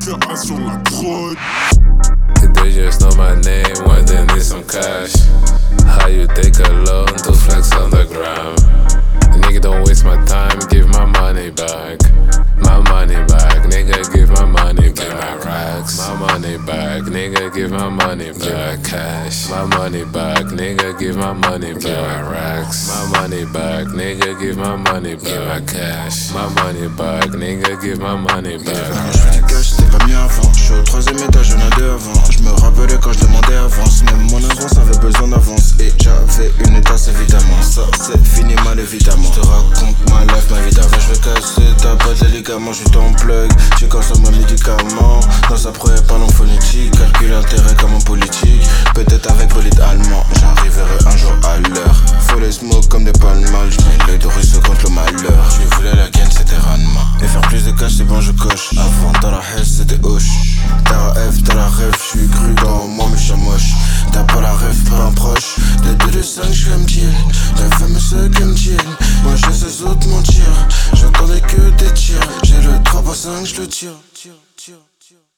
fraude. They just know my name when they need some cash. How you take a loan to flex on the gram? Nigga, don't waste my time, give my money back. My money back, nigga, give my money back. My racks, my money back, nigga, give my money back. Cash, my money back, nigga, give my money back. My racks, my money back, nigga, give my money back. My cash, my money back, nigga, give my money back. C'est fini mal évidemment. Je te raconte ma life, ma vie d'avant. Je vais casser ta boîte les ligaments, je t'en plug. Tu consommes un médicament. Dans sa première parlons phonétique. Calcule intérêt comme en politique. Peut-être avec bolide allemand. J'arriverai un jour à l'heure. Faut les smoke comme des mal. Je mets l'œil de russe contre le malheur. Je voulais la gaine, c'était rendement. Et faire plus de cash, c'est bon, je coche. Avant, dans la haine, c'était hoche. T'as la F, t'as la rêve, je suis cru dans moi, mais je suis moche. T'as pas la rêve, pas un proche. De 2 de 5, je comme Jill. La mentir. J'entendais que des tirs. J'ai le 3 par 5, je le tire. tire, tire, tire.